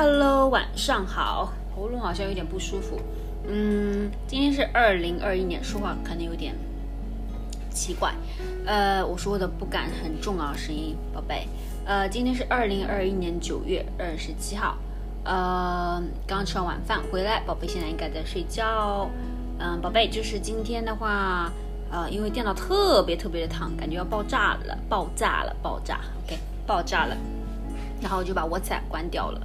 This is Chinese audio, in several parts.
Hello，晚上好，喉咙好像有点不舒服。嗯，今天是二零二一年，说话可能有点奇怪。呃，我说的不敢很重啊，声音，宝贝。呃，今天是二零二一年九月二十七号。呃，刚吃完晚饭回来，宝贝现在应该在睡觉。嗯，宝贝，就是今天的话，呃，因为电脑特别特别的烫，感觉要爆炸了，爆炸了，爆炸，OK，爆炸了。然后我就把 WhatsApp 关掉了，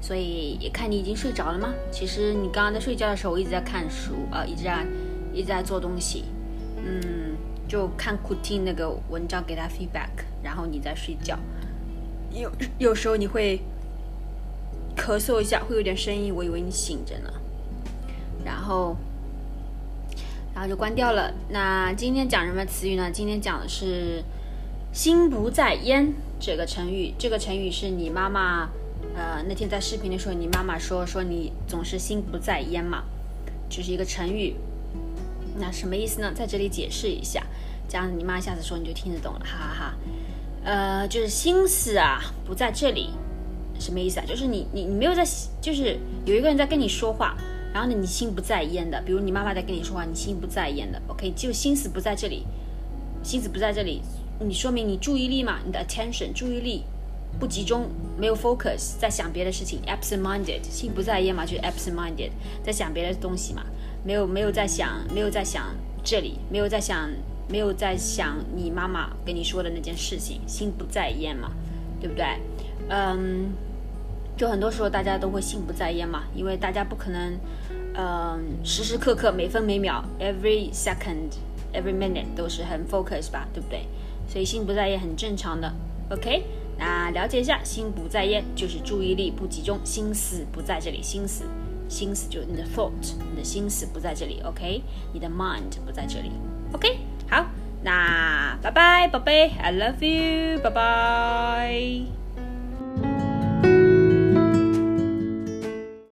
所以也看你已经睡着了吗？其实你刚刚在睡觉的时候，我一直在看书，呃，一直在一直在做东西，嗯，就看 k u t i n 那个文章给他 feedback，然后你在睡觉，有有时候你会咳嗽一下，会有点声音，我以为你醒着呢，然后然后就关掉了。那今天讲什么词语呢？今天讲的是心不在焉。这个成语，这个成语是你妈妈，呃，那天在视频的时候，你妈妈说说你总是心不在焉嘛，就是一个成语。那什么意思呢？在这里解释一下，这样你妈下次说你就听得懂了，哈哈哈。呃，就是心思啊不在这里，什么意思啊？就是你你你没有在，就是有一个人在跟你说话，然后呢你心不在焉的，比如你妈妈在跟你说话，你心不在焉的，OK，就心思不在这里，心思不在这里。你说明你注意力嘛？你的 attention 注意力不集中，没有 focus，在想别的事情，absent-minded，心不在焉嘛，就 absent-minded，在想别的东西嘛，没有没有在想，没有在想这里，没有在想，没有在想你妈妈跟你说的那件事情，心不在焉嘛，对不对？嗯，就很多时候大家都会心不在焉嘛，因为大家不可能，嗯，时时刻刻每分每秒，every second，every minute 都是很 focus 吧，对不对？所以心不在焉很正常的，OK？那了解一下，心不在焉就是注意力不集中，心思不在这里，心思，心思就是你的 thought，你的心思不在这里，OK？你的 mind 不在这里，OK？好，那拜拜，宝贝，I love you，拜拜。